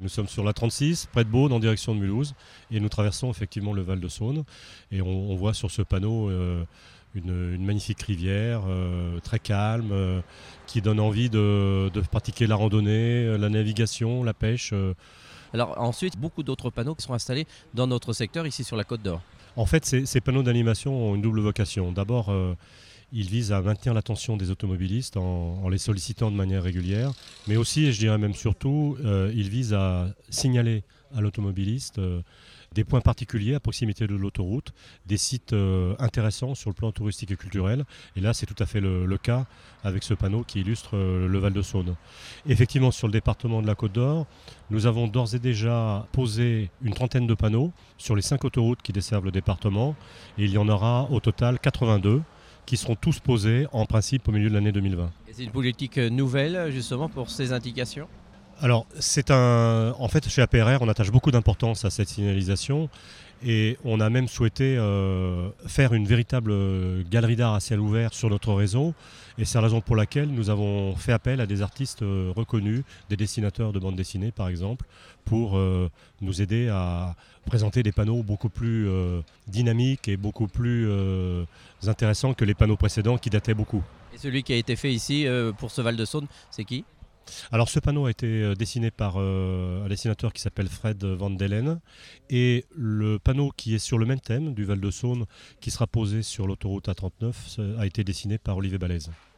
Nous sommes sur la 36, près de Beaune, en direction de Mulhouse, et nous traversons effectivement le Val de Saône. Et on, voit sur ce panneau euh, une, magnifique rivière, euh, très calme, euh, qui donne envie de, pratiquer la randonnée, la navigation, la pêche. Alors ensuite, beaucoup d'autres panneaux qui sont installés dans notre secteur, ici sur la Côte d'Or. En fait, ces, panneaux d'animation ont une double vocation. D'abord, ils visent à maintenir l'attention des automobilistes en, les sollicitant de manière régulière, mais aussi, et je dirais même surtout, euh, ils visent à signaler à l'automobiliste euh, des points particuliers à proximité de l'autoroute, des sites euh, intéressants sur le plan touristique et culturel. Et là, c'est tout à fait le, cas avec ce panneau qui illustre le Val de Saône. Effectivement, sur le département de la Côte d'Or, nous avons d'ores et déjà posé une trentaine de panneaux sur les cinq autoroutes qui desservent le département. Et il y en aura au total 82 qui seront tous posés en principe au milieu de l'année 2020. C'est une politique nouvelle justement pour ces indications? Alors, c'est un. En fait, chez APRR, on attache beaucoup d'importance à cette signalisation et on a même souhaité euh, faire une véritable galerie d'art à ciel ouvert sur notre réseau. Et c'est la raison pour laquelle nous avons fait appel à des artistes euh, reconnus, des dessinateurs de bande dessinée par exemple, pour euh, nous aider à présenter des panneaux beaucoup plus dynamiques et beaucoup plus intéressants que les panneaux précédents qui dataient beaucoup. Et celui qui a été fait ici pour ce Val de Saône, c'est qui? Alors ce panneau a été euh, dessiné par euh, un dessinateur qui s'appelle Fred Van Delen et le panneau qui est sur le même thème du Val de Saône qui sera posé sur l'autoroute A39 a été dessiné par Olivier Balèze.